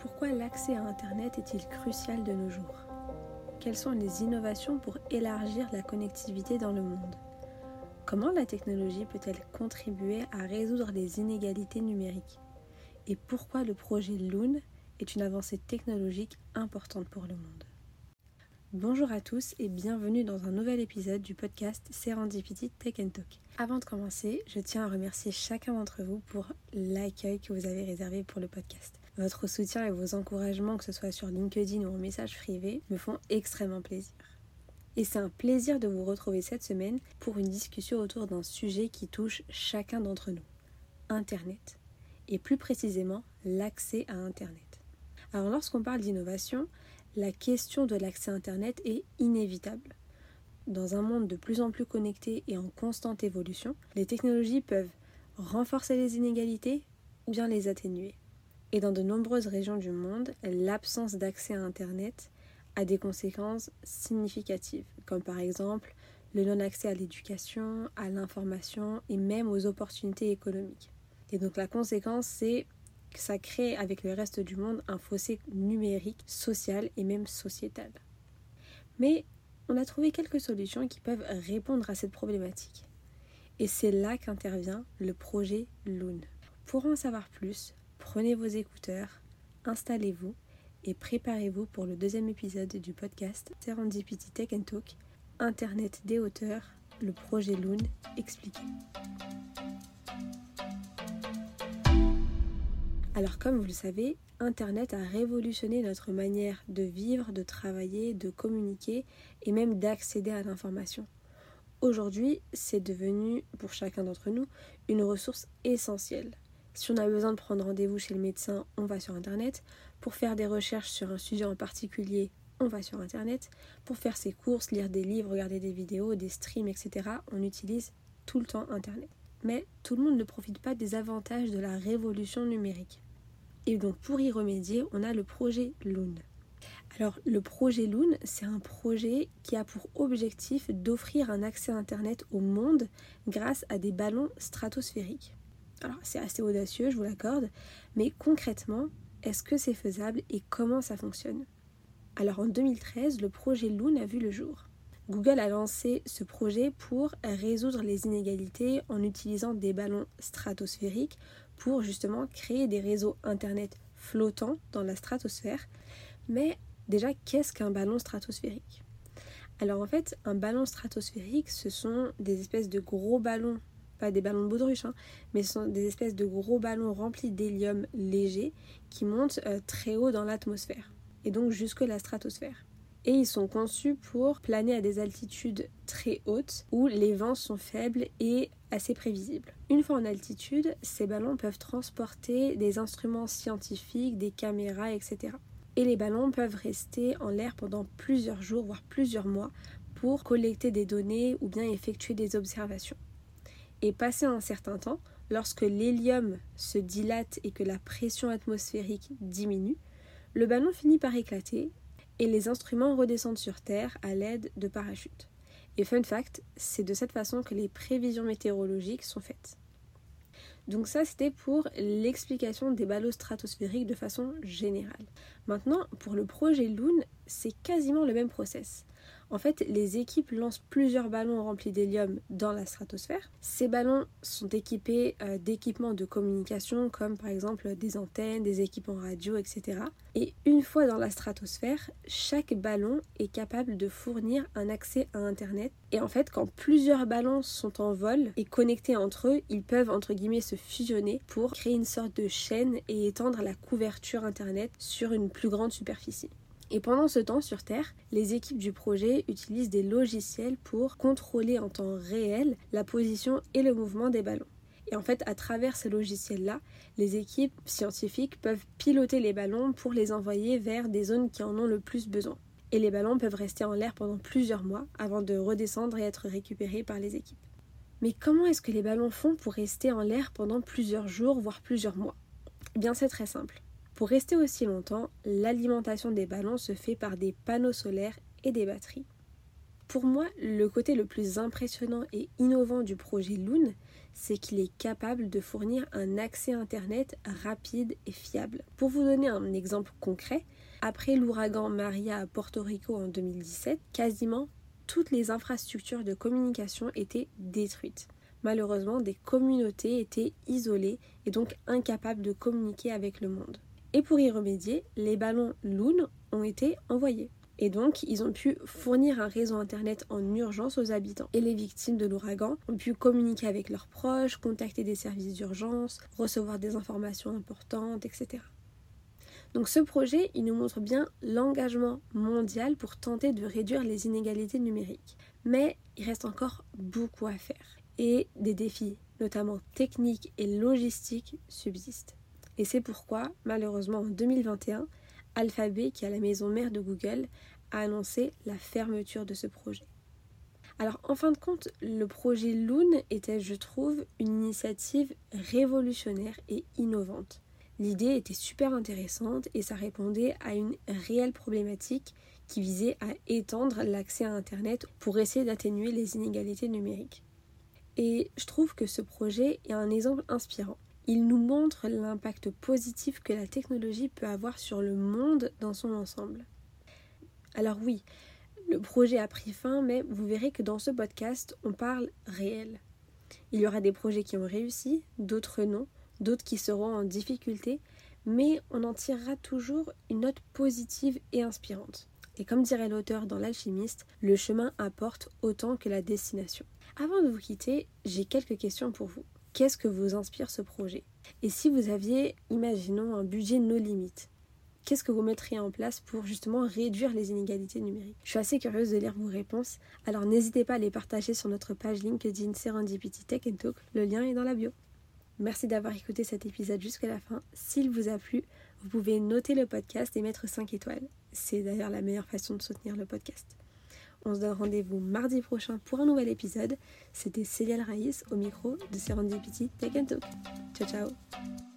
Pourquoi l'accès à Internet est-il crucial de nos jours? Quelles sont les innovations pour élargir la connectivité dans le monde? Comment la technologie peut-elle contribuer à résoudre les inégalités numériques? Et pourquoi le projet Loon est une avancée technologique importante pour le monde? Bonjour à tous et bienvenue dans un nouvel épisode du podcast Serendipity Tech Talk. Avant de commencer, je tiens à remercier chacun d'entre vous pour l'accueil que vous avez réservé pour le podcast. Votre soutien et vos encouragements, que ce soit sur LinkedIn ou en message privé, me font extrêmement plaisir. Et c'est un plaisir de vous retrouver cette semaine pour une discussion autour d'un sujet qui touche chacun d'entre nous, Internet. Et plus précisément, l'accès à Internet. Alors lorsqu'on parle d'innovation, la question de l'accès Internet est inévitable. Dans un monde de plus en plus connecté et en constante évolution, les technologies peuvent renforcer les inégalités ou bien les atténuer. Et dans de nombreuses régions du monde, l'absence d'accès à Internet a des conséquences significatives, comme par exemple le non-accès à l'éducation, à l'information et même aux opportunités économiques. Et donc la conséquence, c'est ça crée avec le reste du monde un fossé numérique, social et même sociétal. Mais on a trouvé quelques solutions qui peuvent répondre à cette problématique. Et c'est là qu'intervient le projet Loon. Pour en savoir plus, prenez vos écouteurs, installez-vous et préparez-vous pour le deuxième épisode du podcast Serendipity Tech Talk, Internet des hauteurs, le projet Loon expliqué. Alors comme vous le savez, Internet a révolutionné notre manière de vivre, de travailler, de communiquer et même d'accéder à l'information. Aujourd'hui, c'est devenu, pour chacun d'entre nous, une ressource essentielle. Si on a besoin de prendre rendez-vous chez le médecin, on va sur Internet. Pour faire des recherches sur un sujet en particulier, on va sur Internet. Pour faire ses courses, lire des livres, regarder des vidéos, des streams, etc., on utilise tout le temps Internet. Mais tout le monde ne profite pas des avantages de la révolution numérique. Et donc pour y remédier, on a le projet Loon. Alors le projet Loon, c'est un projet qui a pour objectif d'offrir un accès Internet au monde grâce à des ballons stratosphériques. Alors c'est assez audacieux, je vous l'accorde, mais concrètement, est-ce que c'est faisable et comment ça fonctionne? Alors en 2013, le projet Loon a vu le jour. Google a lancé ce projet pour résoudre les inégalités en utilisant des ballons stratosphériques pour justement créer des réseaux Internet flottants dans la stratosphère. Mais déjà, qu'est-ce qu'un ballon stratosphérique? Alors en fait, un ballon stratosphérique, ce sont des espèces de gros ballons, pas des ballons de baudruche, hein, mais ce sont des espèces de gros ballons remplis d'hélium léger qui montent euh, très haut dans l'atmosphère, et donc jusque la stratosphère et ils sont conçus pour planer à des altitudes très hautes où les vents sont faibles et assez prévisibles. Une fois en altitude, ces ballons peuvent transporter des instruments scientifiques, des caméras, etc. Et les ballons peuvent rester en l'air pendant plusieurs jours, voire plusieurs mois, pour collecter des données ou bien effectuer des observations. Et passé un certain temps, lorsque l'hélium se dilate et que la pression atmosphérique diminue, le ballon finit par éclater et les instruments redescendent sur Terre à l'aide de parachutes. Et fun fact, c'est de cette façon que les prévisions météorologiques sont faites. Donc ça, c'était pour l'explication des ballots stratosphériques de façon générale. Maintenant, pour le projet Loon, c'est quasiment le même process. En fait, les équipes lancent plusieurs ballons remplis d'hélium dans la stratosphère. Ces ballons sont équipés euh, d'équipements de communication comme par exemple des antennes, des équipements radio, etc. Et une fois dans la stratosphère, chaque ballon est capable de fournir un accès à Internet. Et en fait, quand plusieurs ballons sont en vol et connectés entre eux, ils peuvent entre guillemets se fusionner pour créer une sorte de chaîne et étendre la couverture Internet sur une plus grande superficie. Et pendant ce temps sur Terre, les équipes du projet utilisent des logiciels pour contrôler en temps réel la position et le mouvement des ballons. Et en fait, à travers ces logiciels-là, les équipes scientifiques peuvent piloter les ballons pour les envoyer vers des zones qui en ont le plus besoin. Et les ballons peuvent rester en l'air pendant plusieurs mois avant de redescendre et être récupérés par les équipes. Mais comment est-ce que les ballons font pour rester en l'air pendant plusieurs jours, voire plusieurs mois? Eh bien, c'est très simple. Pour rester aussi longtemps, l'alimentation des ballons se fait par des panneaux solaires et des batteries. Pour moi, le côté le plus impressionnant et innovant du projet Loon, c'est qu'il est capable de fournir un accès Internet rapide et fiable. Pour vous donner un exemple concret, après l'ouragan Maria à Porto Rico en 2017, quasiment toutes les infrastructures de communication étaient détruites. Malheureusement, des communautés étaient isolées et donc incapables de communiquer avec le monde. Et pour y remédier, les ballons Loon ont été envoyés. Et donc, ils ont pu fournir un réseau Internet en urgence aux habitants. Et les victimes de l'ouragan ont pu communiquer avec leurs proches, contacter des services d'urgence, recevoir des informations importantes, etc. Donc ce projet, il nous montre bien l'engagement mondial pour tenter de réduire les inégalités numériques. Mais il reste encore beaucoup à faire. Et des défis, notamment techniques et logistiques, subsistent. Et c'est pourquoi, malheureusement, en 2021, Alphabet, qui est la maison mère de Google, a annoncé la fermeture de ce projet. Alors en fin de compte, le projet Loon était, je trouve, une initiative révolutionnaire et innovante. L'idée était super intéressante et ça répondait à une réelle problématique qui visait à étendre l'accès à Internet pour essayer d'atténuer les inégalités numériques. Et je trouve que ce projet est un exemple inspirant. Il nous montre l'impact positif que la technologie peut avoir sur le monde dans son ensemble. Alors oui, le projet a pris fin, mais vous verrez que dans ce podcast, on parle réel. Il y aura des projets qui ont réussi, d'autres non, d'autres qui seront en difficulté, mais on en tirera toujours une note positive et inspirante. Et comme dirait l'auteur dans L'alchimiste, le chemin importe autant que la destination. Avant de vous quitter, j'ai quelques questions pour vous qu'est-ce que vous inspire ce projet? Et si vous aviez, imaginons, un budget no limites, qu'est-ce que vous mettriez en place pour justement réduire les inégalités numériques? Je suis assez curieuse de lire vos réponses, alors n'hésitez pas à les partager sur notre page LinkedIn Serendipity Tech Talk, le lien est dans la bio. Merci d'avoir écouté cet épisode jusqu'à la fin. S'il vous a plu, vous pouvez noter le podcast et mettre 5 étoiles. C'est d'ailleurs la meilleure façon de soutenir le podcast. On se donne rendez-vous mardi prochain pour un nouvel épisode. C'était Célia Raïs au micro de Serendipity Tech Talk. Ciao ciao